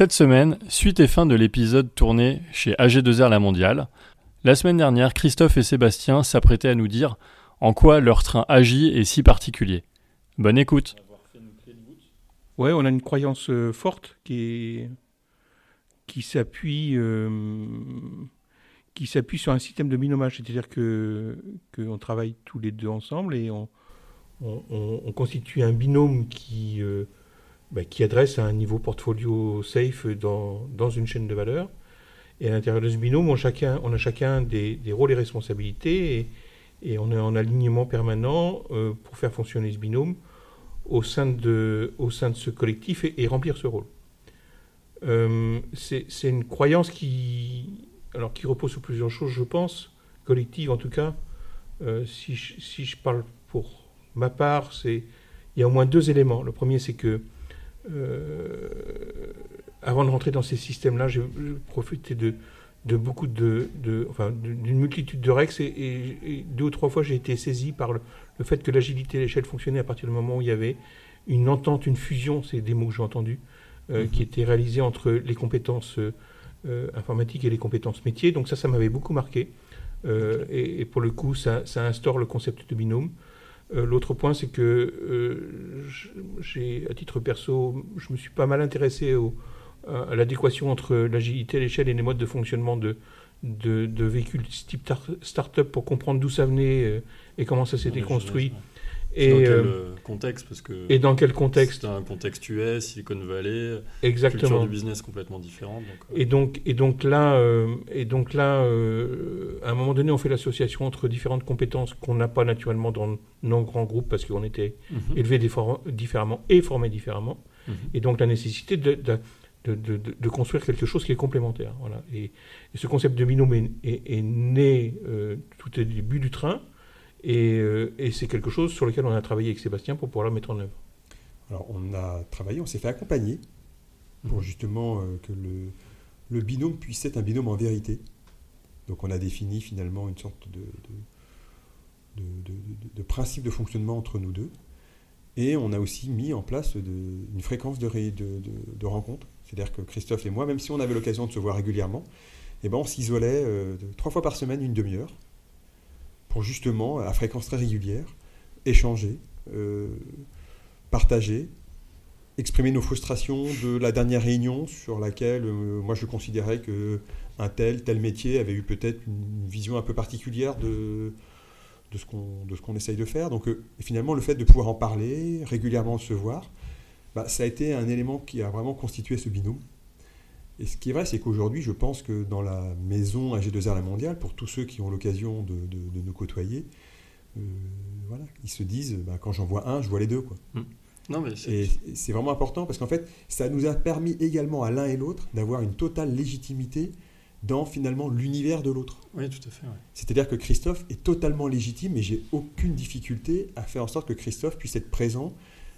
Cette semaine, suite et fin de l'épisode tourné chez AG2R La Mondiale, la semaine dernière, Christophe et Sébastien s'apprêtaient à nous dire en quoi leur train agit est si particulier. Bonne écoute. Ouais, on a une croyance euh, forte qui s'appuie euh, qui s'appuie sur un système de binomage, c'est-à-dire que qu'on travaille tous les deux ensemble et on- on constitue un binôme qui euh, bah, qui adresse à un niveau portfolio safe dans, dans une chaîne de valeur. Et à l'intérieur de ce binôme, on, a chacun des, des rôles et responsabilités et, on est en alignement permanent euh, pour faire fonctionner ce binôme au sein de, au sein de ce collectif et, remplir ce rôle. Euh, c'est une croyance qui, alors, qui repose sur plusieurs choses, je pense, collective en tout cas. Euh, si, je, si je parle pour ma part, il y a au moins deux éléments. Le premier, c'est que avant de rentrer dans ces systèmes-là, j'ai profité de, de beaucoup de, de- enfin, d'une multitude de règles et, et- et deux ou trois fois j'ai été saisi par le, le fait que l'agilité et l'échelle fonctionnaient à partir du moment où il y avait une entente, une fusion, c'est des mots que j'ai entendus, euh, qui étaient réalisés entre les compétences euh, euh, informatiques et les compétences métiers. Donc ça, ça m'avait beaucoup marqué. Euh, et, et pour le coup, ça, ça instaure le concept de binôme. Euh, L'autre point, c'est que euh, j'ai, à titre perso, je me suis pas mal intéressé au, à à l'adéquation entre l'agilité, l'échelle et les modes de fonctionnement de, de, de véhicules type tar- start-up pour comprendre d'où ça venait euh, et comment ça s'était construit. Et dans quel euh, euh, contexte Parce que et dans quel contexte c'est un contexte US, Silicon Valley, culture exactement du business complètement différente. Donc, euh, Et donc, et donc là, euh, et donc là à un moment donné, on fait l'association entre différentes compétences qu'on n'a pas naturellement dans nos grands groupes parce qu'on était mhm, élevés diffé- différemment et formés différemment. mhm. Et donc la nécessité de, de, de, de- de- de construire quelque chose qui est complémentaire. Voilà. Et, et ce concept de binôme est, est- est né tout au début du train. Et, euh, et c'est quelque chose sur lequel on a travaillé avec Sébastien pour pouvoir le mettre en œuvre. Alors, on a travaillé, on s'est fait accompagner pour Mhm. justement euh, que le, le binôme puisse être un binôme en vérité. Donc, on a défini finalement une sorte de, de, de- de- de principe de fonctionnement entre nous deux. Et on a aussi mis en place une fréquence de, de, rencontres. C'est-à-dire que Christophe et moi, même si on avait l'occasion de se voir régulièrement, eh ben on s'isolait euh, trois fois par semaine, une demi-heure, pour justement, à fréquence très régulière, échanger, euh, partager, exprimer nos frustrations de la dernière réunion sur laquelle euh, moi je considérais que un tel, tel métier avait eu peut-être une vision un peu particulière de, ce qu'on essaye de faire. Donc euh, finalement le fait de pouvoir en parler, régulièrement se voir, bah, ça a été un élément qui a vraiment constitué ce binôme. Et ce qui est vrai, c'est qu'aujourd'hui, je pense que dans la maison AG2R La Mondiale, pour tous ceux qui ont l'occasion de, de- de nous côtoyer, euh, voilà, ils se disent, bah, quand j'en vois un, je vois les deux. Quoi. Non, mais c'est. Et et c'est vraiment important parce qu'en fait, ça nous a permis également à l'un et l'autre d'avoir une totale légitimité dans finalement l'univers de l'autre. Oui, tout à fait. ouais. C'est-à-dire que Christophe est totalement légitime et j'ai aucune difficulté à faire en sorte que Christophe puisse être présent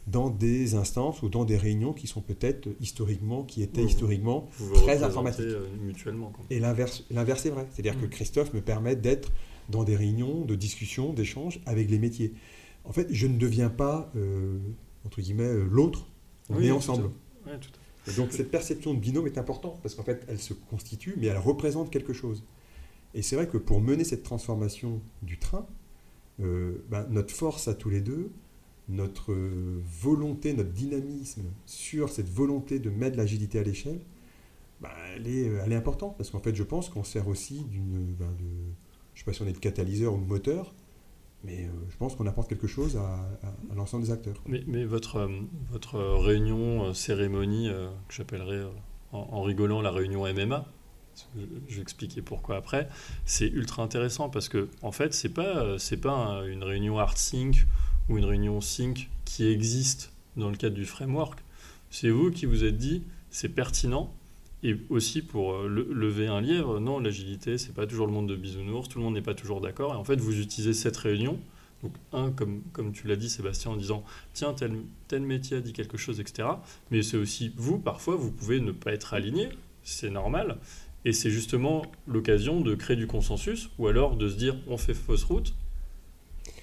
dans des instances ou dans des réunions qui sont peut-être historiquement, qui étaient historiquement Vous très représentez, informatique. euh, mutuellement. et l'inverse, l'inverse est vrai. C'est-à-dire que Mm. Christophe me permet d'être dans des réunions, de discussions, d'échanges avec les métiers. En fait, je ne deviens pas, euh, entre guillemets, euh, l'autre. On Oui, est tout à- ensemble. ouais, tout à Et donc cette perception de binôme est importante parce qu'en fait, elle se constitue, mais elle représente quelque chose. Et c'est vrai que pour mener cette transformation du train, euh, ben, notre force à tous les deux, notre volonté, notre dynamisme sur cette volonté de mettre l'agilité à l'échelle, elle, est, euh, elle est importante parce qu'en fait, je pense qu'on sert aussi d'une, ben, je ne sais pas si on est de catalyseur ou de moteur, mais euh, je pense qu'on apporte quelque chose à, l'ensemble des acteurs. Mais, votre, euh, votre réunion, cérémonie, que j'appellerais en, rigolant la réunion MMA, je, vais expliquer pourquoi après, c'est ultra intéressant parce que en fait, c'est pas, c'est pas un- une réunion hard sync ou une réunion sync qui existe dans le cadre du framework. C'est vous qui vous êtes dit, c'est pertinent et aussi pour euh, le- lever un lièvre, non, l'agilité, c'est pas toujours le monde de bisounours, tout le monde n'est pas toujours d'accord. Et en fait, vous utilisez cette réunion, donc un, comme, comme tu l'as dit Sébastien, en disant, tiens, tel, tel métier a dit quelque chose, etc. Mais c'est aussi vous, parfois, vous pouvez ne pas être aligné, c'est normal. Et c'est justement l'occasion de créer du consensus, ou alors de se dire, on fait fausse route.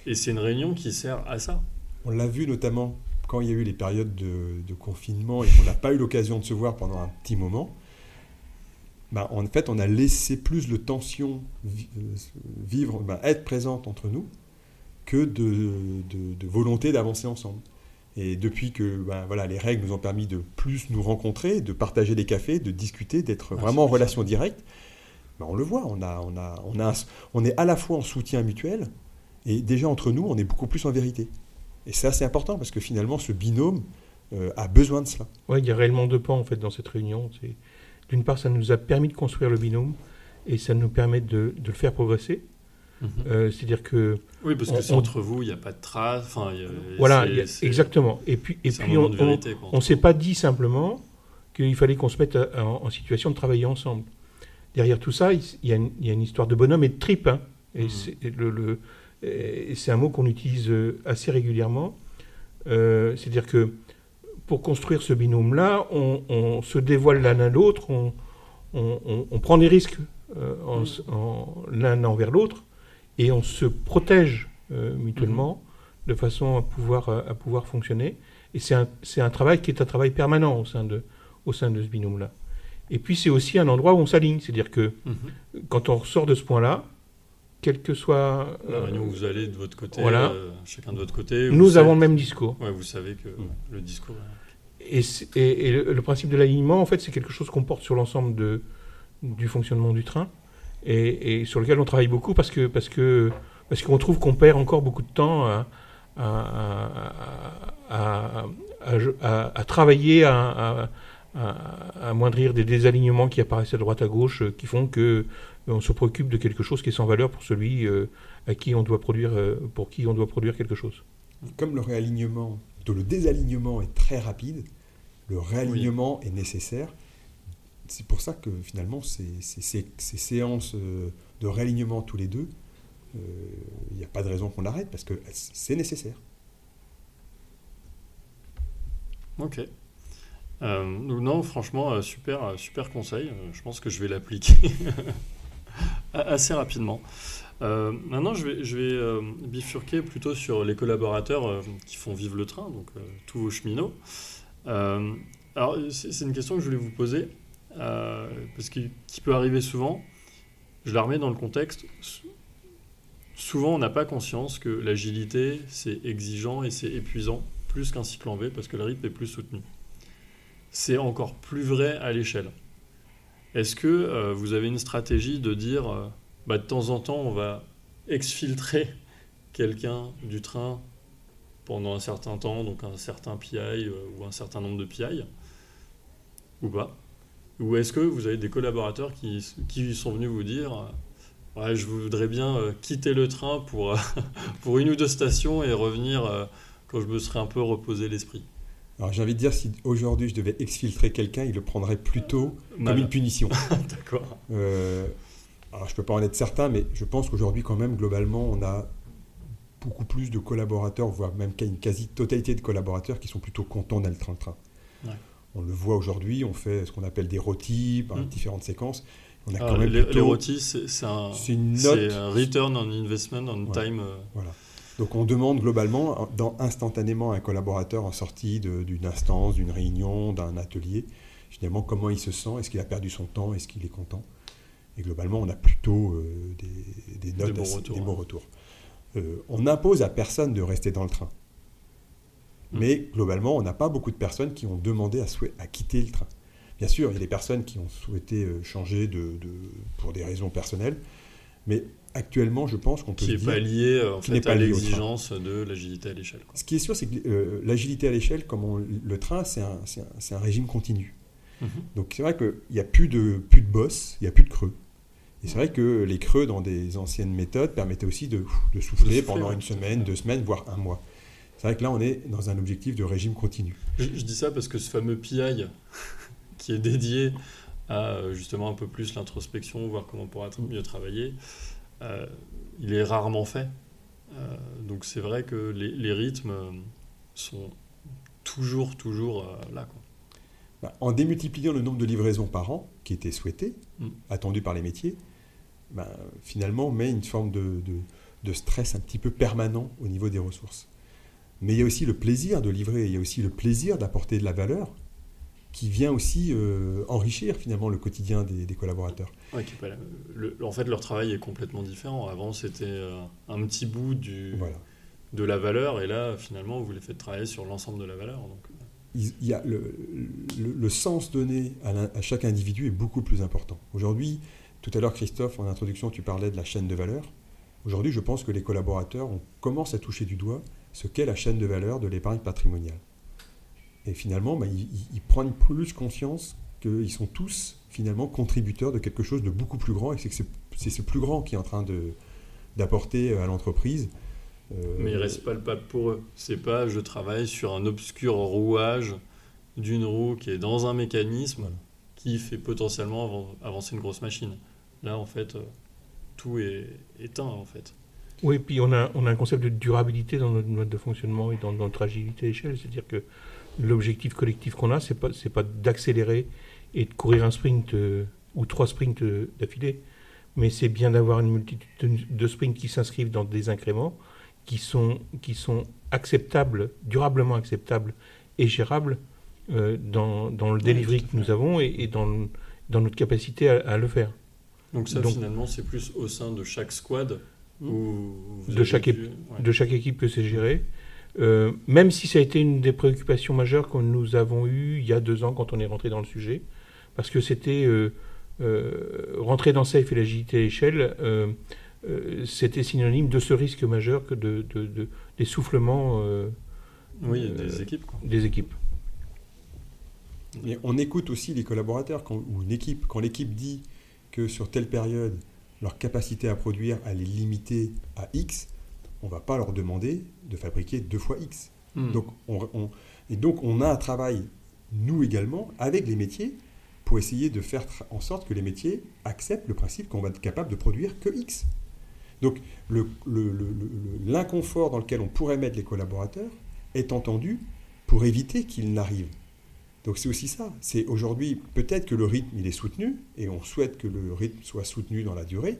Et c'est une réunion qui sert à ça. On l'a vu notamment quand il y a eu les périodes de, de confinement et qu'on n'a pas eu l'occasion de se voir pendant un petit moment. Bah, en fait, on a laissé plus de tension euh, vivre, bah, être présente entre nous que de, de- de volonté d'avancer ensemble. Et depuis que bah, voilà, les règles nous ont permis de plus nous rencontrer, de partager des cafés, de discuter, d'être Ah, vraiment en relation directe, bah, on le voit, on, a, on, a, on, a, un- on est à la fois en soutien mutuel et déjà entre nous, on est beaucoup plus en vérité. Et ça, c'est important parce que finalement, ce binôme euh, a besoin de cela. Ouais, il y a réellement deux pans en fait dans cette réunion. C'est d'une part, ça nous a permis de construire le binôme et ça nous permet de, de le faire progresser. Euh, C'est-à-dire que Oui, parce que On- c'est on- entre vous, il n'y a pas de traces. Enfin, voilà, c'est- il y a- c'est- exactement. Et puis, et puis on, on s'est pas dit simplement qu'il fallait qu'on se mette à- en, en situation de travailler ensemble. Derrière tout ça, il il y a une, il y a une histoire de bonhomme et de tripe. hein. Et Mhm. c'est le- le- et c'est un mot qu'on utilise euh, assez régulièrement. Euh, C'est-à-dire que pour construire ce binôme-là, on, on se dévoile l'un à l'autre, on, on- on- on prend des risques euh, en en- l'un envers l'autre, et on se protège euh, mutuellement de façon à pouvoir, à pouvoir fonctionner. Et c'est un, travail qui est un travail permanent au sein de, au sein de ce binôme-là. Et puis c'est aussi un endroit où on s'aligne, c'est-à-dire que Mhm. quand on ressort de ce point-là, quel que soit... La euh, réunion où vous allez de votre côté, voilà. euh, chacun de votre côté. nous savez- avons le même discours. Ouais, vous savez que Mm. le discours. Et, c'est- et- et le, principe de l'alignement, en fait, c'est quelque chose qu'on porte sur l'ensemble du fonctionnement du train et, et sur lequel on travaille beaucoup parce que parce que parce qu'on trouve qu'on perd encore beaucoup de temps à, à, travailler à, amoindrir des désalignements qui apparaissent à droite à gauche euh, qui font que on se préoccupe de quelque chose qui est sans valeur pour celui euh, à qui on doit produire euh, pour qui on doit produire quelque chose. Comme le réalignement, plutôt le désalignement est très rapide, le réalignement est nécessaire. C'est pour ça que finalement, ces, ces- ces- ces séances euh, de réalignement tous les deux, euh, il n'y a pas de raison qu'on l'arrête parce que c'est nécessaire. Ok. Euh, non, franchement, euh, super, euh, super conseil. Euh, je pense que je vais l'appliquer assez rapidement. Euh, maintenant, je vais, euh, bifurquer plutôt sur les collaborateurs euh, qui font vivre le train, donc tous vos cheminots. Alors, c'est une question que je voulais vous poser, parce que qui peut arriver souvent. Je la remets dans le contexte. Sou- Souvent, on n'a pas conscience que l'agilité, c'est exigeant et c'est épuisant, plus qu'un cycle en V, parce que le rythme est plus soutenu. C'est encore plus vrai à l'échelle. Est-ce que euh, vous avez une stratégie de dire, euh, bah, de temps en temps, on va exfiltrer quelqu'un du train pendant un certain temps, donc un certain PI euh, ou un certain nombre de PI, ou pas? Ou est-ce que vous avez des collaborateurs qui, sont venus vous dire, Ouais, je voudrais bien quitter le train pour, pour une ou deux stations et revenir quand je me serais un peu reposé l'esprit? Alors j'ai envie de dire, si aujourd'hui je devais exfiltrer quelqu'un, il le prendrait plutôt Mal. comme une punition. D'accord. Euh, alors je peux pas en être certain, mais je pense qu'aujourd'hui quand même, globalement, on a beaucoup plus de collaborateurs, voire même une quasi-totalité de collaborateurs qui sont plutôt contents d'aller dans le train. Ouais. On le voit aujourd'hui, on fait ce qu'on appelle des rôtis par Mm. différentes séquences. On a quand même les, plutôt- les c'est un, une note. un return on investment on Ouais. time. euh, Voilà. Donc on demande globalement, dans, instantanément à un collaborateur en sortie d'une instance, d'une réunion, d'un atelier, finalement comment il se sent, est-ce qu'il a perdu son temps, est-ce qu'il est content? Et globalement, on a plutôt euh, des, des notes, bons assez- retours, des bons hein. retours. Euh, on n'impose à personne de rester dans le train. Mm. Mais globalement, on n'a pas beaucoup de personnes qui ont demandé à, quitter le train. Bien sûr, il y a des personnes qui ont souhaité euh, changer de, de- pour des raisons personnelles, mais actuellement, je pense qu'on peut qui dire- pas lié euh, en fait, pas à l'exigence de l'agilité à l'échelle. Ce qui est sûr, c'est que euh, l'agilité à l'échelle, comme on- le train, c'est un, régime continu. Mhm. Donc c'est vrai qu'il n'y a plus de, plus de boss, il n'y a plus de creux. Et c'est vrai que les creux dans des anciennes méthodes permettaient aussi de, de souffler souffler, pendant ouais, une semaine, deux semaines, voire un mois. C'est vrai que là, on est dans un objectif de régime continu. Je, je dis ça parce que ce fameux PI qui est dédié à justement un peu plus l'introspection, voir comment on pourra mieux travailler, il est rarement fait. donc c'est vrai que les, les, rythmes sont toujours, toujours là. Quoi. Bah, en démultipliant le nombre de livraisons par an, qui était souhaité, mm. attendu par les métiers, bah, finalement, on met une forme de, de, stress un petit peu permanent au niveau des ressources. Mais il y a aussi le plaisir de livrer, il y a aussi le plaisir d'apporter de la valeur qui vient aussi euh, enrichir finalement le quotidien des, collaborateurs. en fait, leur travail est complètement différent. Avant, c'était euh, un petit bout du, de la valeur, et là, finalement, vous les faites travailler sur l'ensemble de la valeur. Donc... Euh, il, y a le, le, sens donné à, chaque individu est beaucoup plus important. Aujourd'hui, tout à l'heure, Christophe, en introduction, tu parlais de la chaîne de valeur. Aujourd'hui, je pense que les collaborateurs on commence à toucher du doigt ce qu'est la chaîne de valeur de l'épargne patrimoniale. Et finalement, bah, ils, prennent plus conscience qu'ils sont tous finalement contributeurs de quelque chose de beaucoup plus grand et que c'est ce plus grand qui est en train d'apporter à l'entreprise euh, Mais il reste palpable pour eux. C'est pas je travaille sur un obscur rouage d'une roue qui est dans un mécanisme qui fait potentiellement avancer une grosse machine. Là, en fait, euh, tout est éteint, en fait. Oui, puis on a, on a un concept de durabilité dans notre mode de fonctionnement et dans, notre agilité à l'échelle. C'est-à-dire que l'objectif collectif qu'on a, c'est pas, pas d'accélérer et de courir un sprint euh, ou trois sprints d'affilée, mais c'est bien d'avoir une multitude de sprints qui s'inscrivent dans des incréments qui sont, qui sont acceptables, durablement acceptables et gérables euh, dans, dans, le delivery que nous avons et, dans, dans, notre capacité à, le faire. Donc ça, finalement, c'est plus au sein de chaque squad ou de, chaque de chaque équipe que c'est géré. Euh, même si ça a été une des préoccupations majeures que nous avons eues il y a deux ans quand on est rentré dans le sujet, parce que c'était euh, rentrer dans Safe et l'agilité à l'échelle, euh, c'était synonyme de ce risque majeur que de, euh, oui, des euh, équipes. Des équipes. Et on écoute aussi les collaborateurs quand, ou une équipe. Quand l'équipe dit que sur telle période, leur capacité à produire elle est limitée à X, on ne va pas leur demander de fabriquer deux fois X. Hmm. Donc on, et donc on a un travail, nous également, avec les métiers, pour essayer de faire en sorte que les métiers acceptent le principe qu'on va être capable de produire que X. Donc l'inconfort dans lequel on pourrait mettre les collaborateurs est entendu pour éviter qu'il n'arrive. Donc c'est aussi ça. C'est aujourd'hui peut-être que le rythme il est soutenu et on souhaite que le rythme soit soutenu dans la durée,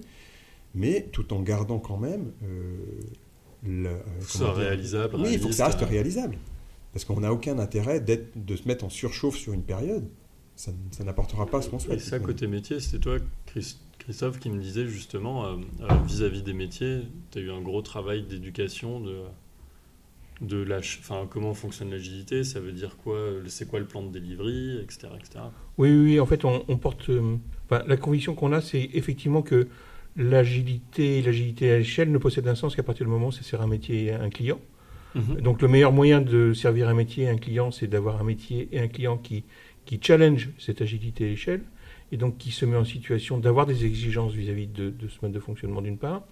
mais tout en gardant quand même euh, le, euh, réalisable. Oui, il faut que ça reste réalisable, parce qu'on n'a aucun intérêt de se mettre en surchauffe sur une période. Ça, n'apportera pas ce qu'on souhaite. Et ça côté métier, c'était toi, Christ Christophe qui me disait justement, euh, euh, vis-à-vis des métiers, tu as eu un gros travail d'éducation, de, de la, enfin, comment fonctionne l'agilité, ça veut dire quoi, c'est quoi le plan de delivery, etc. etc. Oui, oui, en fait, on, porte. Euh, la conviction qu'on a, c'est effectivement que l'agilité l'agilité à l'échelle ne possède un sens qu'à partir du moment où ça sert un métier et un client. Mhm. Donc le meilleur moyen de servir un métier et un client, c'est d'avoir un métier et un client qui, qui challenge cette agilité à l'échelle et donc qui se met en situation d'avoir des exigences vis-à-vis de, ce mode de fonctionnement d'une part,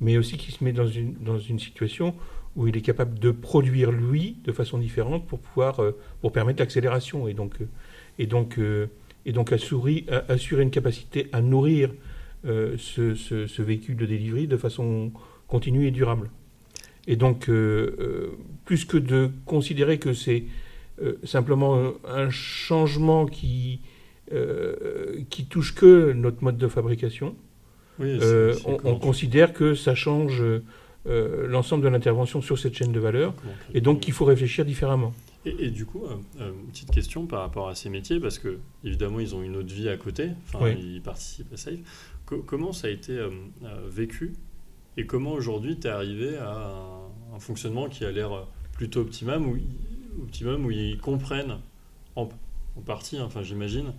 mais aussi qui se met dans une, dans une situation où il est capable de produire lui de façon différente pour pouvoir euh, pour permettre l'accélération et donc euh, et donc euh, et donc assurer, assurer une capacité à nourrir ce, ce, véhicule de delivery de façon continue et durable. Et donc plus que de considérer que c'est simplement un changement qui euh, qui touche que notre mode de fabrication. Euh, on, considère que ça change euh, l'ensemble de l'intervention sur cette chaîne de valeur et donc qu'il faut réfléchir différemment. Et, du coup, une petite question par rapport à ces métiers, parce que évidemment ils ont une autre vie à côté, enfin ils participent à Safe. comment ça a été vécu et comment aujourd'hui tu es arrivé à un, fonctionnement qui a l'air plutôt optimum où, optimum où ils comprennent en, en partie, enfin j'imagine,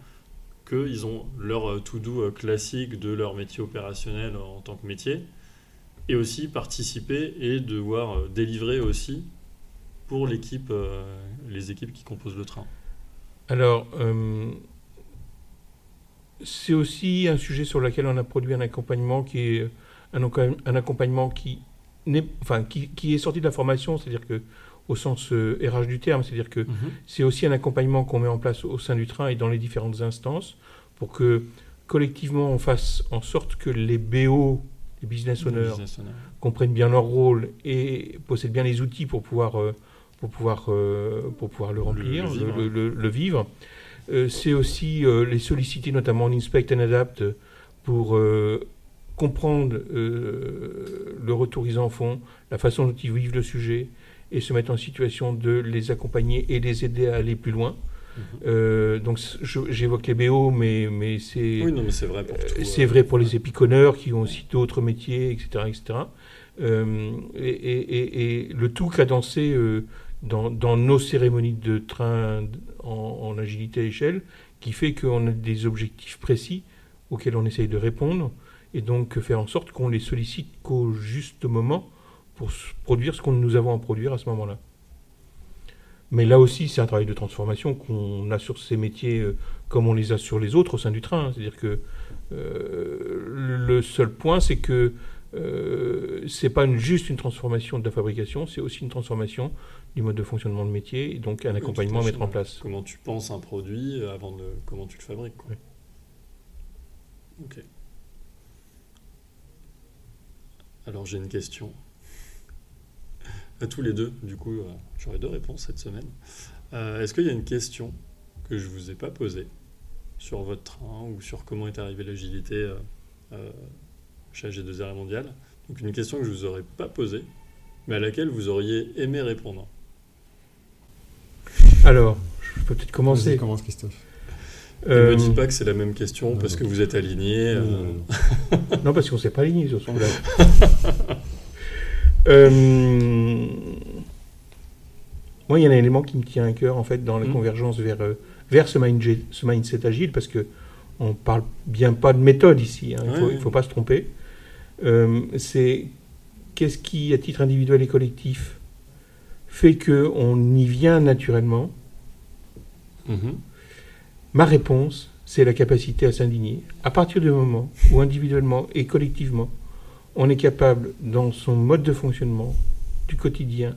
qu'ils ont leur euh, to-do euh, classique de leur métier opérationnel en tant que métier, et aussi participer et devoir euh, délivrer aussi pour l'équipe, les équipes qui composent le train. Alors, c'est aussi un sujet sur lequel on a produit un accompagnement qui est un, un accompagnement qui, enfin, qui, qui, est sorti de la formation, c'est-à-dire que au sens RH du terme, c'est-à-dire que mhm. c'est aussi un accompagnement qu'on met en place au sein du train et dans les différentes instances pour que collectivement on fasse en sorte que les BO, les business owners, Business owner. comprennent bien leur rôle et possèdent bien les outils pour pouvoir, euh, pour pouvoir, euh, pour pouvoir le remplir, le vivre. le- le- le vivre. Euh, c'est aussi euh, les solliciter, notamment en Inspect and Adapt, pour comprendre le retour qu'ils en font, la façon dont ils vivent le sujet, et se mettre en situation de les accompagner et les aider à aller plus loin. Mhm. Euh, donc j'évoque les BO, mais, mais c'est Oui, vrai pour euh, tout. c'est vrai pour les épiconneurs qui ont aussi d'autres métiers, etc. etc. Euh, et, et- et- et le tout cadencé dans, nos cérémonies de train en, agilité à échelle, qui fait qu'on a des objectifs précis auxquels on essaye de répondre, et donc faire en sorte qu'on les sollicite qu'au juste moment pour produire ce que nous avons à produire à ce moment-là. Mais là aussi, c'est un travail de transformation qu'on a sur ces métiers euh, comme on les a sur les autres au sein du train. C'est-à-dire que euh, le seul point, c'est que euh, c'est pas une- juste une transformation de la fabrication, c'est aussi une transformation du mode de fonctionnement de métier et donc un oui, accompagnement à mettre en place. Comment tu penses un produit euh, avant de comment tu le fabriques. Quoi. Oui. Ok. Alors j'ai une question. À tous les deux, du coup, euh, j'aurai deux réponses cette semaine. Euh, Est-ce qu'il y a une question que je vous ai pas posée sur votre train ou sur comment est arrivée l'agilité euh, chez AG2R Mondial Donc une question que je vous aurais pas posée, mais à laquelle vous auriez aimé répondre. Alors, je peux peut-être Vas-y, commencer. commence Christophe. Ne Euh, me dites pas que c'est la même question non, parce non. que vous êtes aligné. Non, euh, non, non. Non, parce qu'on ne s'est pas aligné sur son blague. Euh, moi, il y a un élément qui me tient à cœur, en fait, dans la Mm. convergence vers, euh, vers ce, mindset, ce mindset agile, parce que on parle bien pas de méthode ici, hein, il Ouais, faut, ouais. il faut pas se tromper. Euh, c'est qu'est-ce qui, à titre individuel et collectif, fait qu'on y vient naturellement? Mhm. Ma réponse, c'est la capacité à s'indigner. À partir du moment où individuellement et collectivement, on est capable, dans son mode de fonctionnement du quotidien,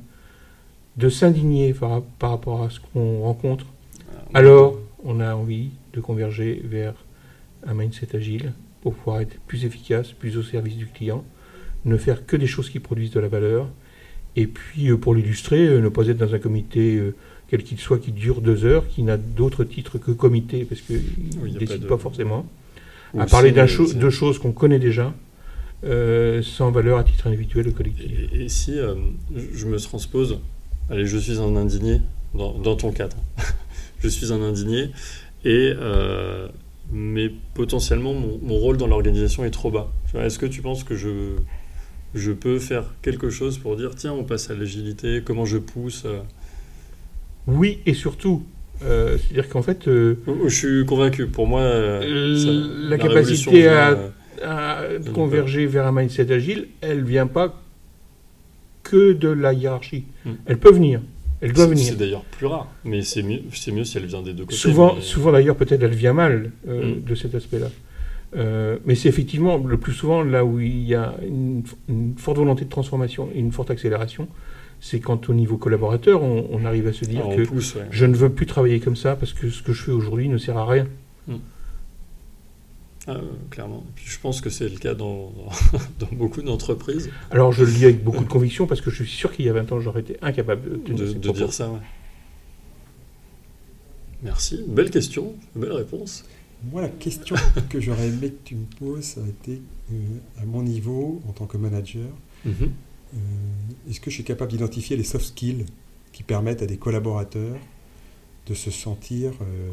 de s'indigner par, par rapport à ce qu'on rencontre, alors on a envie de converger vers un mindset agile pour pouvoir être plus efficace, plus au service du client, ne faire que des choses qui produisent de la valeur, et puis euh, pour l'illustrer, euh, ne pas être dans un comité euh, quel qu'il soit qui dure deux heures, qui n'a d'autre titre que comité, parce qu'il Oui, ne décide pas de- pas forcément, Ou à parler cho- de choses qu'on connaît déjà, euh, sans valeur à titre individuel ou collectif. Et, et si euh, je je me transpose, allez, je suis un indigné, dans, dans ton cadre, je suis un indigné, et euh, mais potentiellement mon, mon rôle dans l'organisation est trop bas. Est-ce que tu penses que je, je peux faire quelque chose pour dire tiens, on passe à l'agilité, comment je pousse euh? Oui, et surtout, euh, c'est-à-dire qu'en fait, euh, Oh, Je suis convaincu, pour moi, euh, ça- la capacité à- converger vers un mindset agile, elle vient pas que de la hiérarchie. Hmm. Elle peut venir, elle doit c'est- venir. C'est d'ailleurs plus rare, mais c'est mieux, mieux si elle vient des deux côtés. Souvent, mais- souvent d'ailleurs, peut-être elle vient mal euh, Mm. de cet aspect-là. Euh, mais c'est effectivement le plus souvent là où il y a une, une forte volonté de transformation et une forte accélération, c'est quand au niveau collaborateur, on, on arrive à se dire Ah, que ouais. je ne veux plus travailler comme ça parce que ce que je fais aujourd'hui ne sert à rien. Ah, euh, clairement. Et puis je pense que c'est le cas dans, dans beaucoup d'entreprises Alors je le dis avec beaucoup de conviction parce que je suis sûr qu'il y a 20 ans, j'aurais été incapable de dire ça. ouais. Merci. Belle question, belle réponse. Moi, la question que j'aurais aimé que tu me poses, ça a été euh, à mon niveau, en tant que manager, Mhm. euh, est-ce que je suis capable d'identifier les soft skills qui permettent à des collaborateurs de se sentir euh,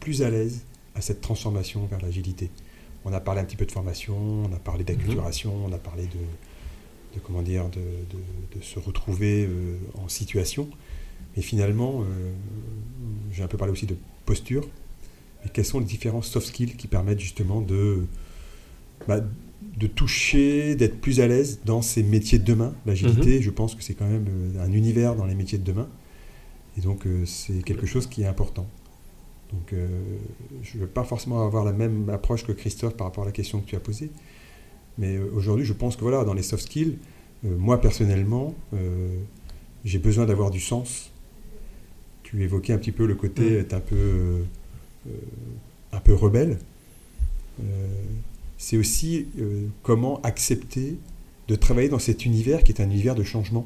plus à l'aise à cette transformation vers l'agilité On a parlé un petit peu de formation, on a parlé d'acculturation, on a parlé de, de comment dire, de, de- de se retrouver euh, en situation. Mais finalement, euh, j'ai un peu parlé aussi de posture. Mais quels sont les différents soft skills qui permettent justement de, bah, de toucher, d'être plus à l'aise dans ces métiers de demain? L'agilité, je pense que c'est quand même euh, un univers dans les métiers de demain. Et donc, euh, c'est quelque chose qui est important. Donc, euh, je ne veux pas forcément avoir la même approche que Christophe par rapport à la question que tu as posée. Mais euh, aujourd'hui, je pense que voilà, dans les soft skills, euh, moi personnellement, euh, j'ai besoin d'avoir du sens. Tu évoquais un petit peu le côté Mm. être un peu, un peu rebelle. c'est aussi comment accepter de travailler dans cet univers qui est un univers de changement.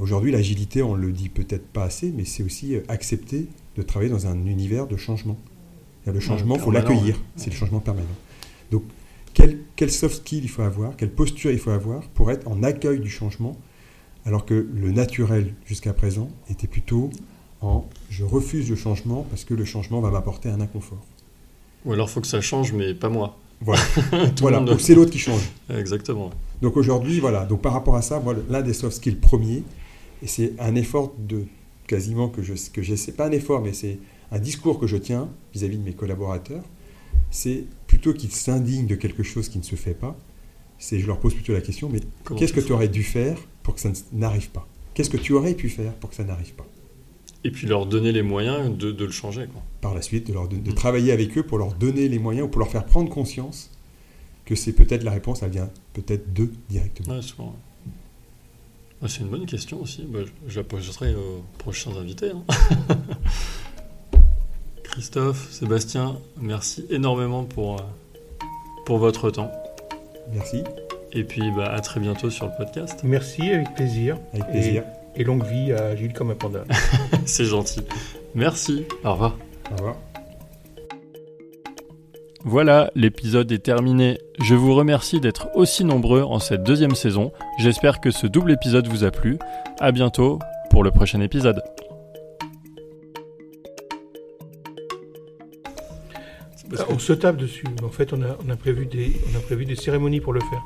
Aujourd'hui, l'agilité, on le dit peut-être pas assez, mais c'est aussi accepter de travailler dans un univers de changement. Le changement, il faut l'accueillir. C'est le changement permanent. Donc, quel, quel, soft skill il faut avoir, quelle posture il faut avoir pour être en accueil du changement, alors que le naturel jusqu'à présent était plutôt en je refuse le changement parce que le changement va m'apporter un inconfort. Ou alors il faut que ça change, mais pas moi. Voilà, voilà. donc c'est l'autre qui change. Exactement. Donc aujourd'hui, voilà, donc par rapport à ça, l'un des soft skills premiers, et c'est un effort de quasiment que je que j'essaie, pas un effort, mais c'est un discours que je tiens vis-à-vis de mes collaborateurs, c'est plutôt qu'ils s'indignent de quelque chose qui ne se fait pas, c'est je leur pose plutôt la question, mais qu'est-ce que tu aurais dû faire pour que ça n'arrive pas? Qu'est-ce que tu aurais pu faire pour que ça n'arrive pas? Et puis leur donner les moyens de, le changer. Quoi. Par la suite, de, leur, de, mm. travailler avec eux pour leur donner les moyens ou pour leur faire prendre conscience que c'est peut-être la réponse, elle vient peut-être d'eux directement. C'est une bonne question aussi. Bah, je la poserai aux prochains invités. Hein. Christophe, Sébastien, merci énormément pour, euh, pour votre temps. Merci. Et puis bah, à très bientôt sur le podcast. Merci, avec plaisir. Avec plaisir. Et, longue vie à Gilles comme un panda. C'est gentil. Merci. Au revoir. Au revoir. Voilà, l'épisode est terminé. Je vous remercie d'être aussi nombreux en cette deuxième saison. J'espère que ce double épisode vous a plu. À bientôt pour le prochain épisode. On se tape dessus. En fait, on a, prévu des cérémonies pour le faire.